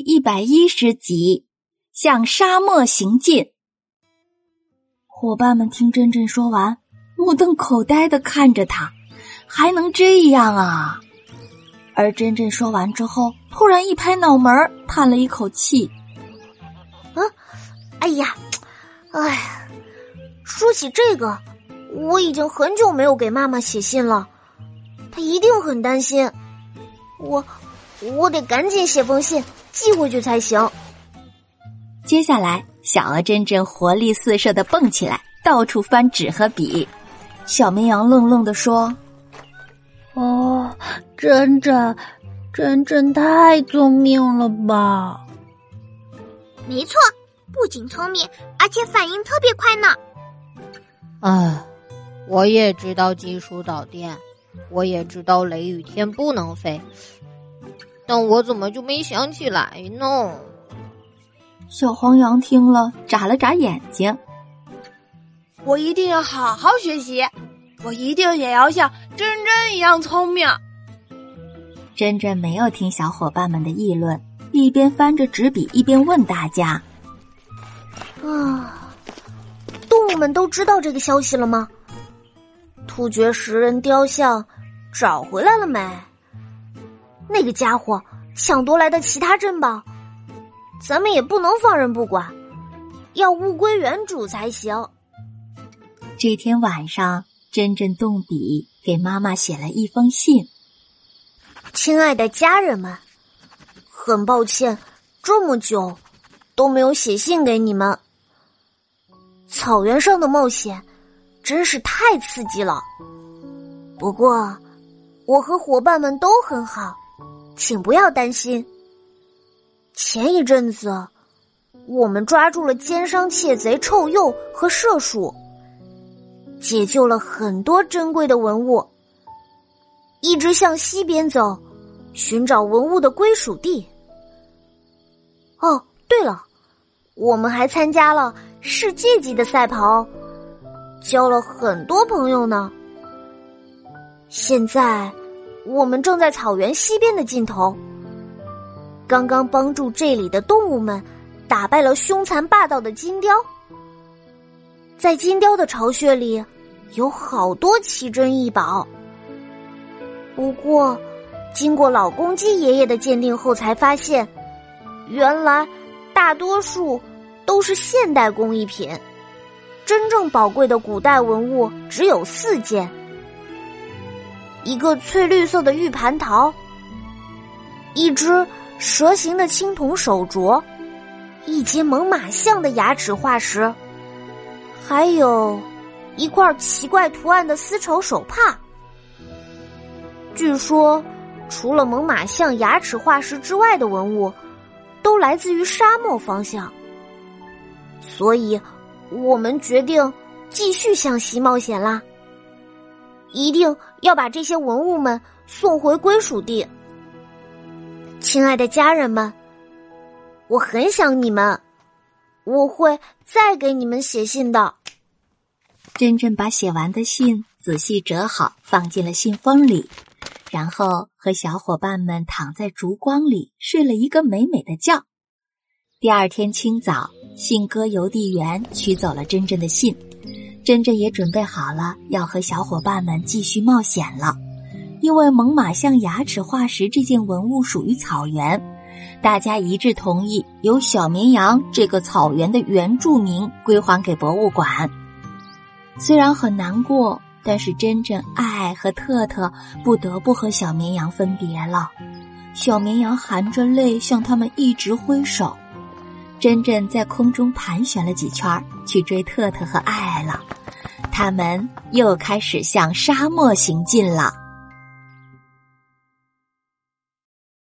一百一十集，向沙漠行进。伙伴们听珍珍说完，目瞪口呆的看着他，还能这样啊？而珍珍说完之后，突然一拍脑门，叹了一口气：“啊，哎呀，哎呀，说起这个，我已经很久没有给妈妈写信了，她一定很担心。我，我得赶紧写封信。”寄回去才行。接下来，小鹅真真活力四射的蹦起来，到处翻纸和笔。小绵羊愣愣的说：“哦，真真，真真太聪明了吧？”没错，不仅聪明，而且反应特别快呢。哎，我也知道金属导电，我也知道雷雨天不能飞。但我怎么就没想起来呢？小黄羊听了，眨了眨眼睛。我一定要好好学习，我一定也要像珍珍一样聪明。珍珍没有听小伙伴们的议论，一边翻着纸笔，一边问大家：“啊，动物们都知道这个消息了吗？突厥食人雕像找回来了没？”那个家伙抢夺来的其他珍宝，咱们也不能放任不管，要物归原主才行。这天晚上，珍珍动笔给妈妈写了一封信：“亲爱的家人们，很抱歉，这么久都没有写信给你们。草原上的冒险真是太刺激了。不过，我和伙伴们都很好。”请不要担心。前一阵子，我们抓住了奸商窃贼臭鼬和麝鼠，解救了很多珍贵的文物，一直向西边走，寻找文物的归属地。哦，对了，我们还参加了世界级的赛跑，交了很多朋友呢。现在。我们正在草原西边的尽头，刚刚帮助这里的动物们打败了凶残霸道的金雕。在金雕的巢穴里，有好多奇珍异宝。不过，经过老公鸡爷爷的鉴定后，才发现，原来大多数都是现代工艺品，真正宝贵的古代文物只有四件。一个翠绿色的玉蟠桃，一只蛇形的青铜手镯，一截猛犸象的牙齿化石，还有一块奇怪图案的丝绸手帕。据说，除了猛犸象牙齿化石之外的文物，都来自于沙漠方向。所以，我们决定继续向西冒险啦。一定要把这些文物们送回归属地。亲爱的家人们，我很想你们，我会再给你们写信的。珍珍把写完的信仔细折好，放进了信封里，然后和小伙伴们躺在烛光里睡了一个美美的觉。第二天清早，信鸽邮递员取走了珍珍的信。珍珍也准备好了，要和小伙伴们继续冒险了。因为猛犸象牙齿化石这件文物属于草原，大家一致同意由小绵羊这个草原的原住民归还给博物馆。虽然很难过，但是珍珍、爱爱和特特不得不和小绵羊分别了。小绵羊含着泪向他们一直挥手。珍珍在空中盘旋了几圈，去追特特和爱爱了。他们又开始向沙漠行进了。